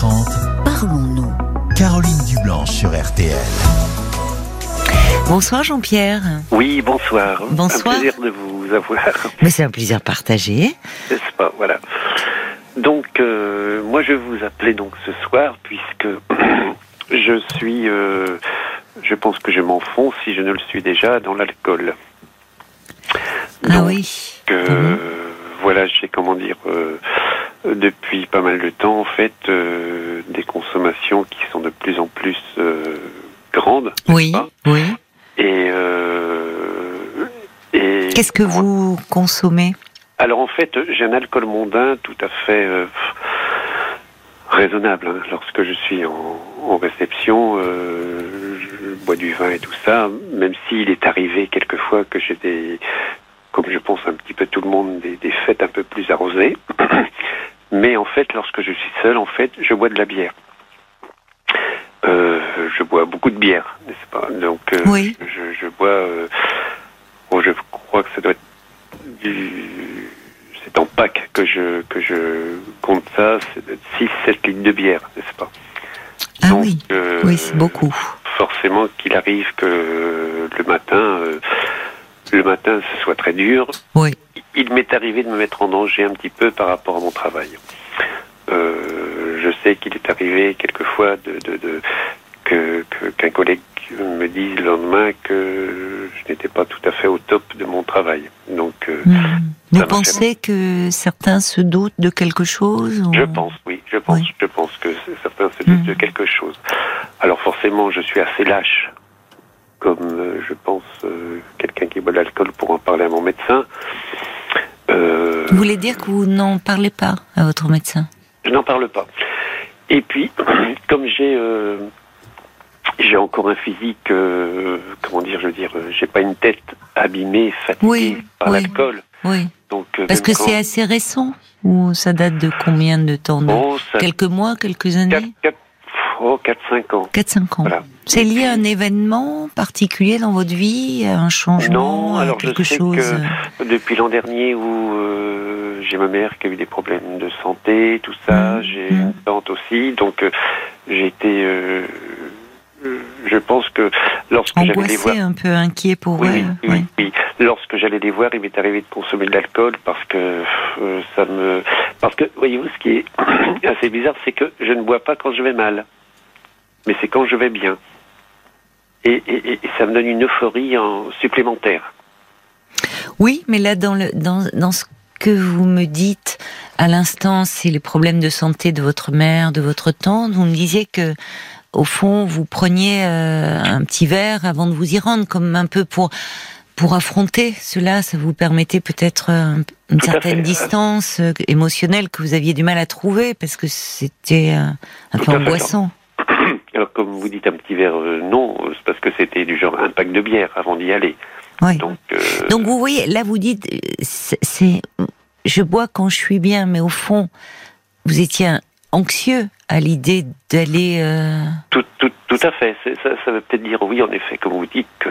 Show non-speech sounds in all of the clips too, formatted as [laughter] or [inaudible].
13h30, Parlons-nous. Caroline Dublanche sur RTL. Bonsoir Jean-Pierre. Oui, bonsoir. Bonsoir. Un plaisir de vous avoir, Mais c'est un plaisir partagé. n'est-ce pas? Voilà. Donc, euh, moi, je vous appelais donc ce soir puisque [clears throat] je suis, euh, je pense que je m'enfonce si je ne le suis déjà dans l'alcool. Ah Donc, oui. euh, Mhm. Voilà, j'ai comment dire euh, depuis pas mal de temps en fait euh, des consommations qui sont de plus en plus euh, grandes. Oui, pas oui. Et, euh, et Qu'est-ce que vous consommez? Alors en fait, j'ai un alcool mondain tout à fait euh, raisonnable. hein. Lorsque je suis en, en réception, euh, je bois du vin et tout ça, même s'il est arrivé quelquefois que j'ai des, comme je pense un petit peu tout le monde, des, des fêtes un peu plus arrosées. Mais en fait, lorsque je suis seul, en fait, je bois de la bière. Euh, je bois beaucoup de bière, n'est-ce pas? Donc, euh, Oui. je, je bois. euh, bon, je crois que ça doit être du. C'est en pack que je que je compte ça, c'est 6-7 litres de bière, n'est-ce pas? Ah Donc, oui, oui, c'est beaucoup. Forcément qu'il arrive que le matin, le matin, ce soit très dur. Oui. Il m'est arrivé de me mettre en danger un petit peu par rapport à mon travail. Euh, je sais qu'il est arrivé quelquefois de, de, de- que que- qu'un collègue me dise le lendemain que je n'étais pas tout à fait au top de mon travail. Donc, euh, Hmm. Vous pensez que certains se doutent de quelque chose ou- Je pense, oui, je pense, Oui. je pense que certains se doutent Mhm. de quelque chose. Alors forcément, je suis assez lâche, comme euh, je pense euh, quelqu'un qui boit de l'alcool pour en parler à mon médecin. Euh, Vous voulez dire que vous n'en parlez pas à votre médecin? Je n'en parle pas. Et puis, [clears throat] comme j'ai j'ai encore un physique, euh, comment dire, je veux dire, j'ai pas une tête abîmée, fatiguée Oui, par oui. l'alcool. Oui. Donc euh, Parce que quand- c'est assez récent ou ça date de combien de temps? De- Bon, ça Quelques mois, quelques 4, années 4, oh, 4-5 ans. 4-5 ans. Voilà. C'est lié à un événement particulier dans votre vie, à un changement, Non, à alors je quelque sais chose que depuis l'an dernier où euh, j'ai ma mère qui a eu des problèmes de santé, tout ça, Mhm. j'ai Mhm. une tante aussi, donc euh, j'ai été, euh, euh, je pense que lorsque j'allais les voir, un peu inquiet pour oui, elle. oui, oui, oui. lorsque j'allais les voir, il m'est arrivé de consommer de l'alcool parce que euh, ça me, parce que voyez-vous, ce qui est [clears throat] assez bizarre, c'est que je ne bois pas quand je vais mal, mais c'est quand je vais bien. Et, et- et ça me donne une euphorie en supplémentaire. Oui, mais là, dans, le, dans, dans ce que vous me dites à l'instant, c'est les problèmes de santé de votre mère, de votre tante. Vous me disiez que, au fond, vous preniez euh, un petit verre avant de vous y rendre, comme un peu pour pour affronter cela. Ça vous permettait peut-être euh, une Tout certaine fait. distance euh, émotionnelle que vous aviez du mal à trouver parce que c'était euh, un Tout peu angoissant. Comme vous dites un petit verre, euh, non, euh, c'est parce que c'était du genre un pack de bière avant d'y aller. Oui. Donc, euh, Donc vous voyez, là vous dites, c'est, c'est- je bois quand je suis bien, mais au fond, vous étiez anxieux à l'idée d'aller. euh, tout, tout, tout à fait. Ça, ça veut peut-être dire, oui, en effet, comme vous dites, que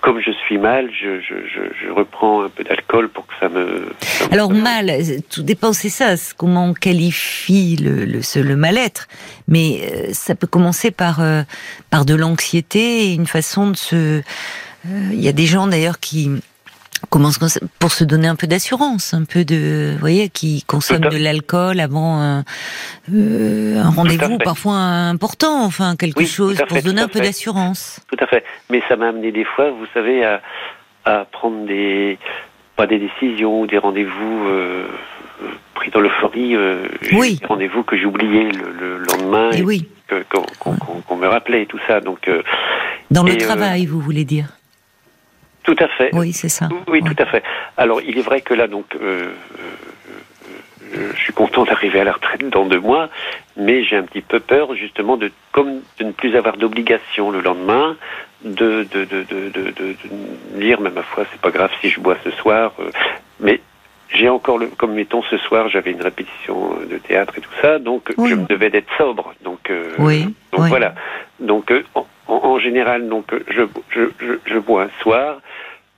comme je suis mal, je, je, je, je reprends un peu d'alcool pour que ça me. ça me- Alors mal, euh, tout dépend, c'est ça, comment on qualifie le, le, ce- le mal-être. Mais euh, ça peut commencer par euh, par de l'anxiété et une façon de se. euh, Il y a des gens d'ailleurs qui commencent comme ça, pour se donner un peu d'assurance, un peu de, vous voyez, qui à- de l'alcool avant un, euh, un rendez-vous parfois important, enfin quelque Oui, chose pour se donner un peu d'assurance. Tout à fait. Mais ça m'a amené des fois, vous savez, à, à prendre des. pas des décisions ou des rendez-vous. euh, pris dans l'euphorie, euh, Oui. des rendez-vous que j'oubliais le, le lendemain Et oui, que- qu'on qu'on- me rappelait et tout ça. Donc, euh, dans le et, travail, vous voulez dire? Tout à fait. Oui, c'est ça. Oui, Ouais. tout à fait. Alors, il est vrai que là, donc, euh, euh, je suis content d'arriver à la retraite dans deux mois, mais j'ai un petit peu peur, justement, de, comme de ne plus avoir d'obligation le lendemain, de, de, de, dire, mais ma foi, c'est pas grave si je bois ce soir, euh, mais j'ai encore le, comme mettons ce soir, j'avais une répétition de théâtre et tout ça, donc Oui. je me devais d'être sobre, donc, euh, Oui, donc oui. voilà. Donc euh, en, général, donc euh, je, je, je, je bois un soir,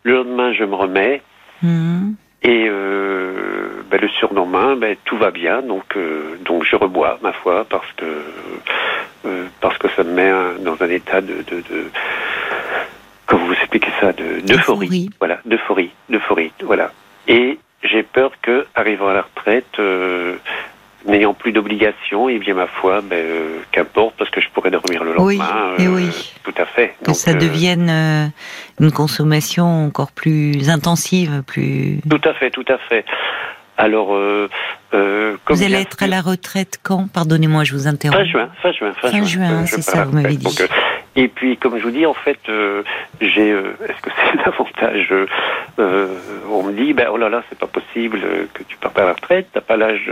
le lendemain je me remets Mhm. et euh, ben, le surlendemain, ben, tout va bien, donc donc je rebois ma foi parce que parce que ça me met dans un état de, de, de comment vous expliquez ça, d'euphorie, voilà, d'euphorie, d'euphorie, voilà. Et j'ai peur que, arrivant à la retraite, n'ayant plus d'obligations, et bien ma foi, ben, euh, qu'importe, parce que je pourrais dormir le lendemain. Oui, et oui. Euh, tout à fait. Que ça euh, devienne une consommation encore plus intensive, plus. Tout à fait, tout à fait. Alors, euh, vous allez être à la retraite quand? Pardonnez-moi, je vous interromps. Fin juin, fin juin, fin, fin juin. c'est ça, vous m'avez dit. Et puis, comme je vous dis, en fait, euh, j'ai. Euh, est-ce que c'est [laughs] l'avantage euh, On me dit, ben oh là là, c'est pas possible que tu partes à la retraite. T'as pas l'âge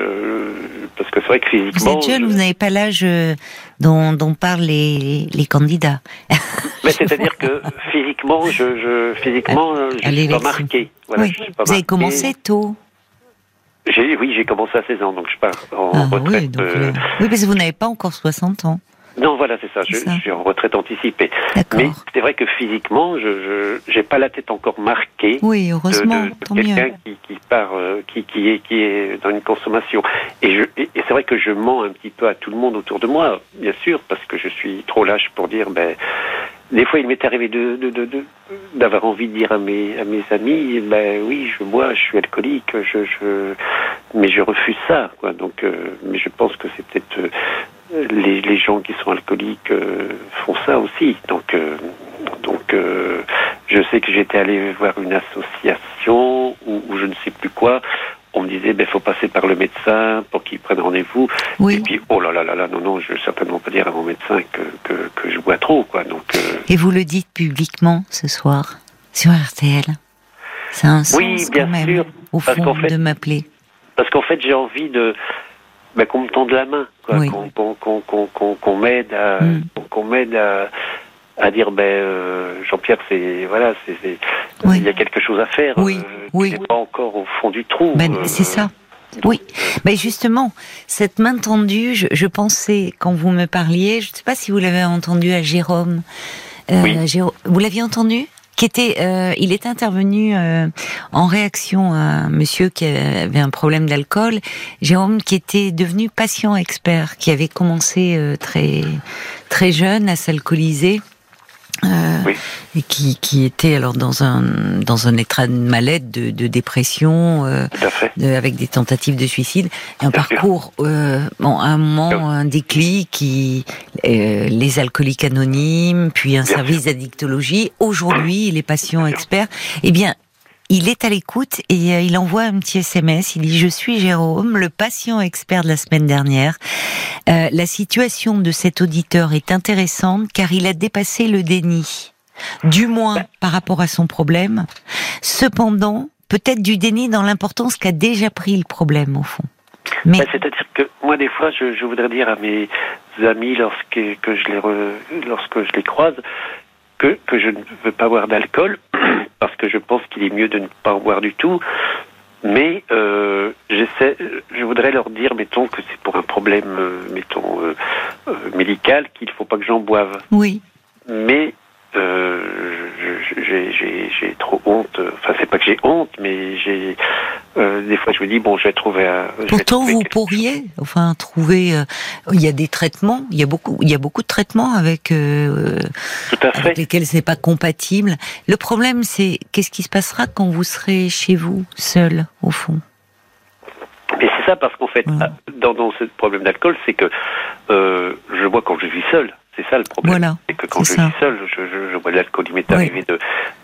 parce que c'est vrai que physiquement. Vous êtes jeune, vous n'avez pas l'âge dont, dont parlent les, les candidats. Mais c'est-à-dire que physiquement, je, je physiquement, [laughs] je suis pas marqué. Voilà, oui. vous avez commencé tôt. Oui, j'ai commencé à 16 ans, donc je pars en ah, retraite. Oui, oui, parce que vous n'avez pas encore 60 ans. Non, voilà, c'est ça. Je, suis en retraite anticipée. Mais c'est vrai que physiquement, je n'ai pas la tête encore marquée. Oui, heureusement. De, quelqu'un qui, qui part, euh, qui, qui, est, qui est dans une consommation. Et, je, et, c'est vrai que je mens un petit peu à tout le monde autour de moi, bien sûr, parce que je suis trop lâche pour dire, ben, des fois, il m'est arrivé de, d'avoir envie de dire à mes, à mes amis, ben oui, je bois, je suis alcoolique, je, je, mais je refuse ça, quoi. Donc, euh, mais je pense que c'est peut-être euh, les, les, gens qui sont alcooliques euh, font ça aussi. Donc, donc je sais que j'étais allé voir une association ou, je ne sais plus quoi. On me disait, ben, faut passer par le médecin pour qu'il prenne rendez-vous. Et puis, oh là là là là, non, non, je vais certainement pas dire à mon médecin que, que, que je bois trop, quoi. Donc, Et vous le dites publiquement ce soir, sur RTL C'est un sens oui, bien quand même, sûr, au fond, de m'appeler. Parce qu'en fait, j'ai envie de, ben, qu'on me tende la main, qu'on m'aide à, mm. qu'on m'aide à, à dire ben euh, Jean-Pierre c'est voilà c'est il y a quelque chose à faire oui. euh, oui. pas encore au fond du trou ben, euh, c'est ça. Oui, mais justement, cette main tendue, je, je, pensais quand vous me parliez, je ne sais pas si vous l'avez entendu à Jérôme. oui. Jérôme vous l'aviez entendu qui était, euh, il est intervenu euh, en réaction à un monsieur qui avait un problème d'alcool, Jérôme, qui était devenu patient expert, qui avait commencé euh, très très jeune à s'alcooliser euh, et qui, qui était alors dans un dans un état de mal-être, de, de dépression, euh, avec des tentatives de suicide, un parcours, euh, bon, un moment, un déclic, qui euh, les alcooliques anonymes, puis un service d'addictologie. Aujourd'hui, les patients experts, eh bien, il est à l'écoute et euh, il envoie un petit SMS. Il dit Je suis Jérôme, le patient expert de la semaine dernière. Euh, la situation de cet auditeur est intéressante car il a dépassé le déni, du moins par rapport à son problème. Cependant, peut-être du déni dans l'importance qu'a déjà pris le problème au fond. Mais... Bah, c'est-à-dire que moi, des fois, je, voudrais dire à mes amis lorsque, que je les lorsque je les croise que, que je ne veux pas boire d'alcool [clears throat] que je pense qu'il est mieux de ne pas en boire du tout. Mais euh, j'essaie, je voudrais leur dire, mettons, que c'est pour un problème, euh, mettons, euh, euh, médical, qu'il ne faut pas que j'en boive. Oui. Mais j'ai trop honte. Enfin, c'est pas que j'ai honte, mais j'ai euh, des fois je me dis bon, je vais trouver. Un, Pourtant, vous pourriez, enfin, trouver. Euh, il y a des traitements. Il y a beaucoup. Il y a beaucoup de traitements avec, euh, avec lesquels c'est pas compatible. Le problème, c'est qu'est-ce qui se passera quand vous serez chez vous seul, au fond? Mais c'est ça parce qu'en fait, dans, dans ce problème d'alcool, c'est que je bois quand je vis seul. C'est ça le problème. c'est que quand je suis seul, je, je, je bois de l'alcool. Il m'est arrivé de,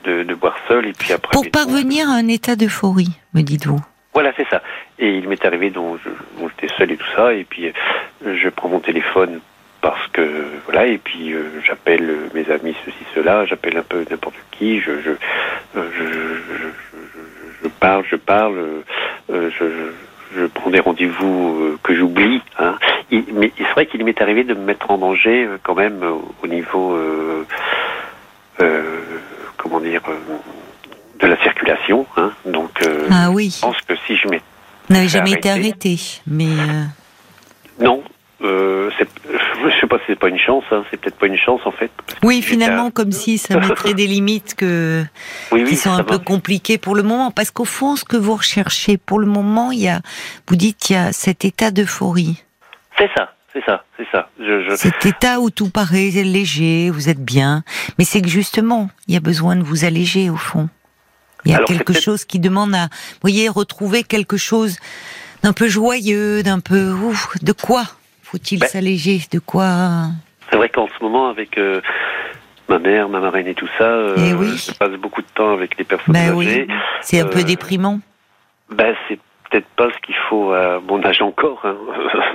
de, de, boire seul et puis après. Pour parvenir à un état d'euphorie, me dites-vous. Voilà, c'est ça. Et il m'est arrivé dont j'étais seul et tout ça, et puis euh, je prends mon téléphone parce que voilà, et puis euh, j'appelle mes amis ceci cela, j'appelle un peu n'importe qui, je je, euh, je, je, je, parle, je parle, je je prends des rendez-vous euh, que j'oublie. Hein. mais c'est vrai qu'il m'est arrivé de me mettre en danger euh, quand même euh, au niveau, comment dire, de la circulation. Hein. Donc, ah oui. je pense que si je m'étais n'avait jamais été arrêté, mais non, euh, sais pas si c'est pas une chance, hein. c'est peut-être pas une chance en fait. Oui, finalement, comme si ça mettrait des limites que qui sont un peu compliquées pour le moment, parce qu'au fond, ce que vous recherchez pour le moment, il y a, vous dites, il y a cet état d'euphorie. C'est ça. C'est ça, c'est ça. Je, Cet état où tout paraît léger, vous êtes bien, mais c'est que justement, il y a besoin de vous alléger au fond. Il y a quelque chose qui demande à, vous voyez, retrouver quelque chose d'un peu joyeux, d'un peu ouf, de quoi faut-il ben, s'alléger De quoi C'est vrai qu'en ce moment, avec euh, ma mère, ma marraine et tout ça, euh, eh je passe beaucoup de temps avec les personnes ben âgées. C'est un peu euh, déprimant. Ben, c'est peut-être pas ce qu'il faut à mon âge encore, hein.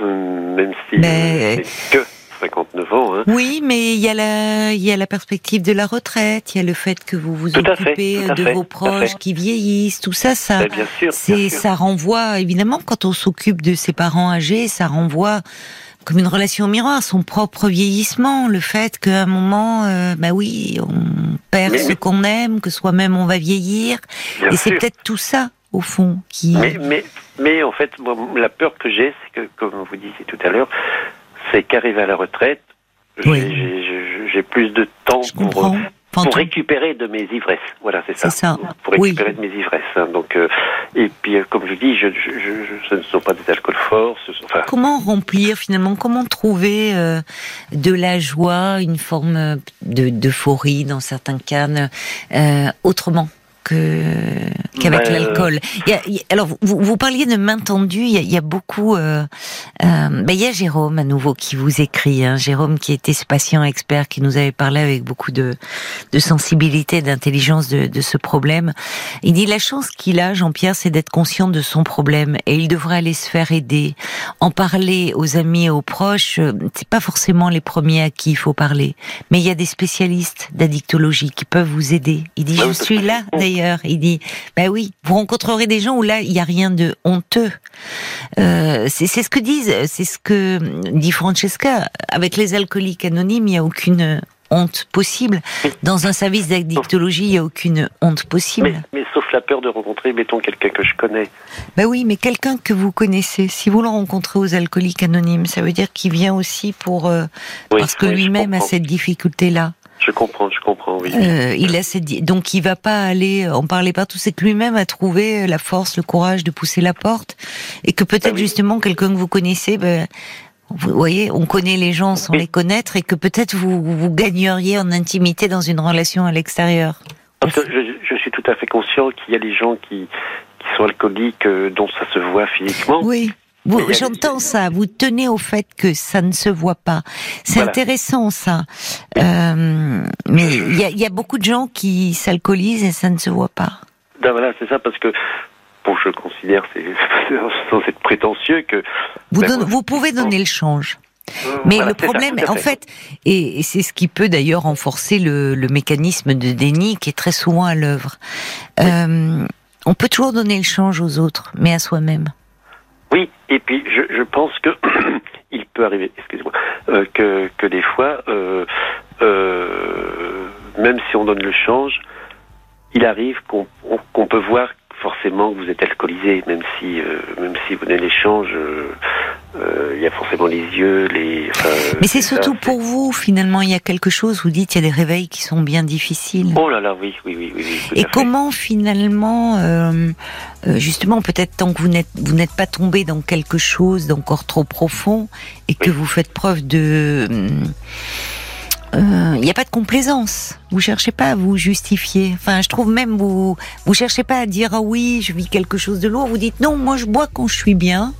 [laughs] même si ben, c'est que 59 ans. Hein. Oui, mais il y, a la, il y a la perspective de la retraite, il y a le fait que vous vous occupez de vos proches qui vieillissent, tout ça, ça, ben, bien sûr, ça renvoie, évidemment, quand on s'occupe de ses parents âgés, ça renvoie comme une relation miroir, son propre vieillissement, le fait qu'à un moment, euh, bah oui, on perd ce qu'on aime, que soi-même on va vieillir, et c'est peut-être tout ça au fond qui. Mais, mais, mais en fait, la peur que j'ai, c'est que, comme vous disiez tout à l'heure, c'est qu'arrivé à la retraite, j'ai plus de temps pour, pour récupérer de mes ivresses. Voilà, c'est ça. ça. Pour récupérer de mes ivresses. Hein. Donc, euh, et puis, euh, comme je dis, je, ce ne sont pas des alcools forts. Comment remplir finalement? Comment trouver euh, de la joie, une forme d'euphorie dans certains cas, autrement? Qu'avec l'alcool. alors vous, vous, parliez de main tendue. Il y a, beaucoup. Euh, euh, ben, il y a Jérôme à nouveau qui vous écrit. Hein, Jérôme qui était ce patient expert qui nous avait parlé avec beaucoup de, de sensibilité, d'intelligence de, de, ce problème. Il dit la chance qu'il a, Jean-Pierre, c'est d'être conscient de son problème et il devrait aller se faire aider, en parler aux amis et aux proches. C'est pas forcément les premiers à qui il faut parler, mais il y a des spécialistes d'addictologie qui peuvent vous aider. Il dit je suis là d'ailleurs il dit, ben oui, vous rencontrerez des gens où là, il n'y a rien de honteux. Euh, c'est ce que disent, c'est ce que dit Francesca. Avec les alcooliques anonymes, il n'y a aucune honte possible. Dans un service d'addictologie, il n'y a aucune honte possible. Mais, sauf la peur de rencontrer, mettons, quelqu'un que je connais. Ben oui, mais quelqu'un que vous connaissez. Si vous le rencontrez aux alcooliques anonymes, ça veut dire qu'il vient aussi pour euh, parce que lui-même a cette difficulté-là. Je comprends, je comprends, oui. Euh, il a cette... Donc il va pas aller en parler partout, c'est que lui-même a trouvé la force, le courage de pousser la porte, et que peut-être ah justement quelqu'un que vous connaissez, ben, vous voyez, on connaît les gens sans les connaître, et que peut-être vous, vous gagneriez en intimité dans une relation à l'extérieur. Parce que je, je, suis tout à fait conscient qu'il y a des gens qui, qui sont alcooliques, euh, dont ça se voit physiquement. Oui. J'entends ça. Vous tenez au fait que ça ne se voit pas. C'est intéressant ça. Euh, mais il y a, y a, beaucoup de gens qui s'alcoolisent et ça ne se voit pas. Ben voilà, c'est ça parce que bon, je considère, c'est [laughs] sans être prétentieux que vous, ben, vous pouvez donner le change. Euh, mais le problème, en fait, et, c'est ce qui peut d'ailleurs renforcer le, le, mécanisme de déni qui est très souvent à l'œuvre. Euh, on peut toujours donner le change aux autres, mais à soi-même. Oui, et puis je, je pense que [clears throat] il peut arriver, excusez-moi, euh, que, que des fois, euh, euh, même si on donne le change, il arrive qu'on qu'on peut voir forcément que vous êtes alcoolisé, même si euh, même si vous donnez l'échange, il y a forcément les yeux, les. Mais c'est surtout pour vous finalement, il y a quelque chose. Vous dites il y a des réveils qui sont bien difficiles. Oh là là, oui, oui, oui, oui. Et comment finalement, justement, peut-être tant que vous n'êtes vous n'êtes pas tombé dans quelque chose d'encore trop profond et que vous faites preuve de il euh, n'y a pas de complaisance. Vous cherchez pas à vous justifier. Enfin, je trouve même vous vous cherchez pas à dire ah oui, je vis quelque chose de lourd. Vous dites non, moi je bois quand je suis bien.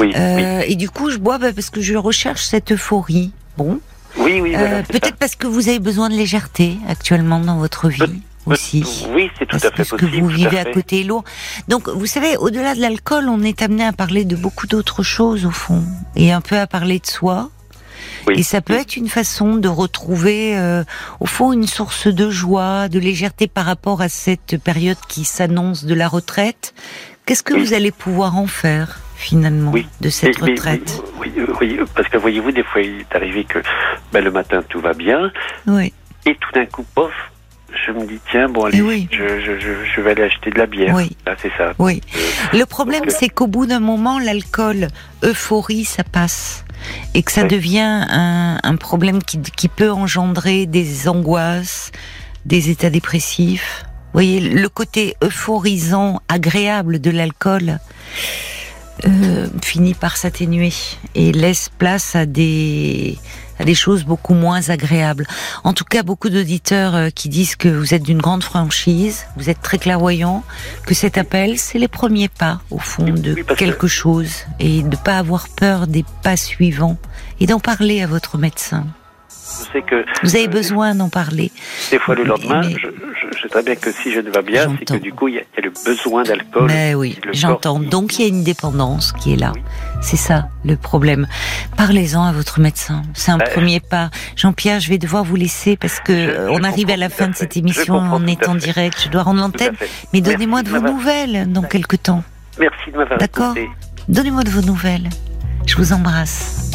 Oui, euh, Et du coup, je bois bah, parce que je recherche cette euphorie. Bon. Oui, oui. Euh, peut-être parce que vous avez besoin de légèreté actuellement dans votre vie. aussi. Oui, c'est tout à fait parce que vous vivez à, côté lourd. Donc, vous savez, au-delà de l'alcool, on est amené à parler de beaucoup d'autres choses au fond, et un peu à parler de soi, et ça peut être une façon de retrouver, euh, au fond, une source de joie, de légèreté par rapport à cette période qui s'annonce de la retraite. Qu'est-ce que vous allez pouvoir en faire? Finalement de cette retraite oui, oui, parce que voyez-vous, des fois il est arrivé que ben, le matin tout va bien, oui. et tout d'un coup, pof, je me dis tiens bon allez, oui. je, je, je, vais aller acheter de la bière. Oui. Là c'est ça. Oui. Euh, le problème c'est qu'au bout d'un moment l'alcool, euphorie, ça passe. et que ça Oui. devient un, un problème qui, qui peut engendrer des angoisses, des états dépressifs. Vous voyez, le côté euphorisant, agréable de l'alcool euh, finit par s'atténuer et laisse place à des à des choses beaucoup moins agréables. En tout cas, beaucoup d'auditeurs euh, qui disent que vous êtes d'une grande franchise, vous êtes très clairvoyant, que cet appel, c'est les premiers pas, au fond, de quelque chose, et de pas avoir peur des pas suivants, et d'en parler à votre médecin. Je sais que Vous avez euh, besoin d'en parler. Des fois le lendemain, Mais- je, je sais très bien que si je ne vais bien, c'est que du coup, il y, a, il y a le besoin d'alcool. Mais oui, j'entends. Donc il y a une dépendance qui est là. Oui. C'est ça le problème. Parlez-en à votre médecin. C'est un Euh, premier pas. Jean-Pierre, je vais devoir vous laisser parce que Je- euh, je on arrive à la fin à de cette émission en à étant fait. direct. Je dois rendre l'antenne. Mais donnez-moi de vos nouvelles dans quelque temps. Merci de m'avoir D'accord. Donnez-moi de vos nouvelles. Je vous embrasse.